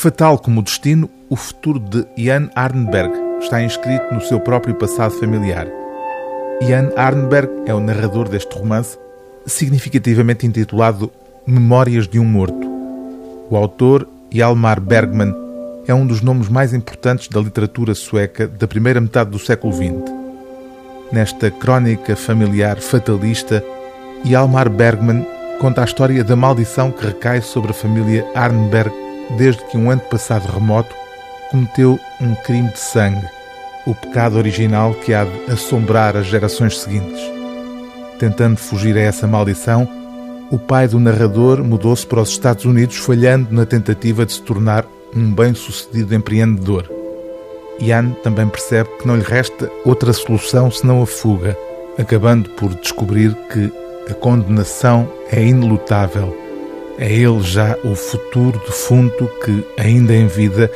Fatal como o destino, o futuro de Jan Arnberg está inscrito no seu próprio passado familiar. Jan Arnberg é o narrador deste romance, significativamente intitulado Memórias de um Morto. O autor, Hjalmar Bergman, é um dos nomes mais importantes da literatura sueca da primeira metade do século XX. Nesta crónica familiar fatalista, Hjalmar Bergman conta a história da maldição que recai sobre a família Arnberg desde que um antepassado remoto cometeu um crime de sangue, o pecado original que há de assombrar as gerações seguintes. Tentando fugir a essa maldição, o pai do narrador mudou-se para os Estados Unidos, falhando na tentativa de se tornar um bem-sucedido empreendedor. Ian também percebe que não lhe resta outra solução senão a fuga, acabando por descobrir que a condenação é inelutável é ele já o futuro defunto que, ainda em vida,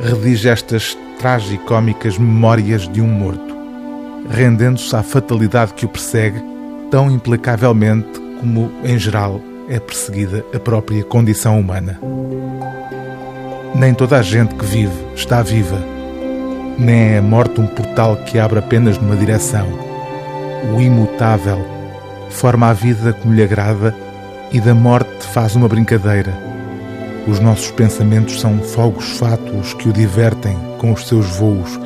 redige estas tragicómicas memórias de um morto, rendendo-se à fatalidade que o persegue tão implacavelmente como, em geral, é perseguida a própria condição humana. Nem toda a gente que vive está viva, nem é a morte um portal que abre apenas numa direção. O imutável forma a vida como lhe agrada e da morte faz uma brincadeira. Os nossos pensamentos são fogos fátuos que o divertem com os seus voos,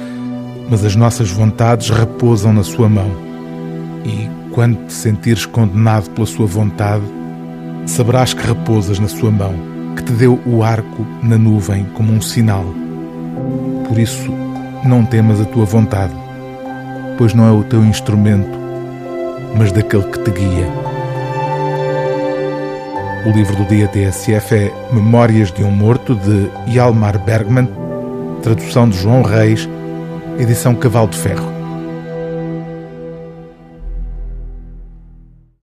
mas as nossas vontades repousam na sua mão. E quando te sentires condenado pela sua vontade, saberás que repousas na sua mão, que te deu o arco na nuvem como um sinal. Por isso, não temas a tua vontade, pois não é o teu instrumento, mas daquele que te guia. O livro do dia TSF é Memórias de um Morto, de Hjalmar Bergman, tradução de João Reis, edição Cavalo de Ferro.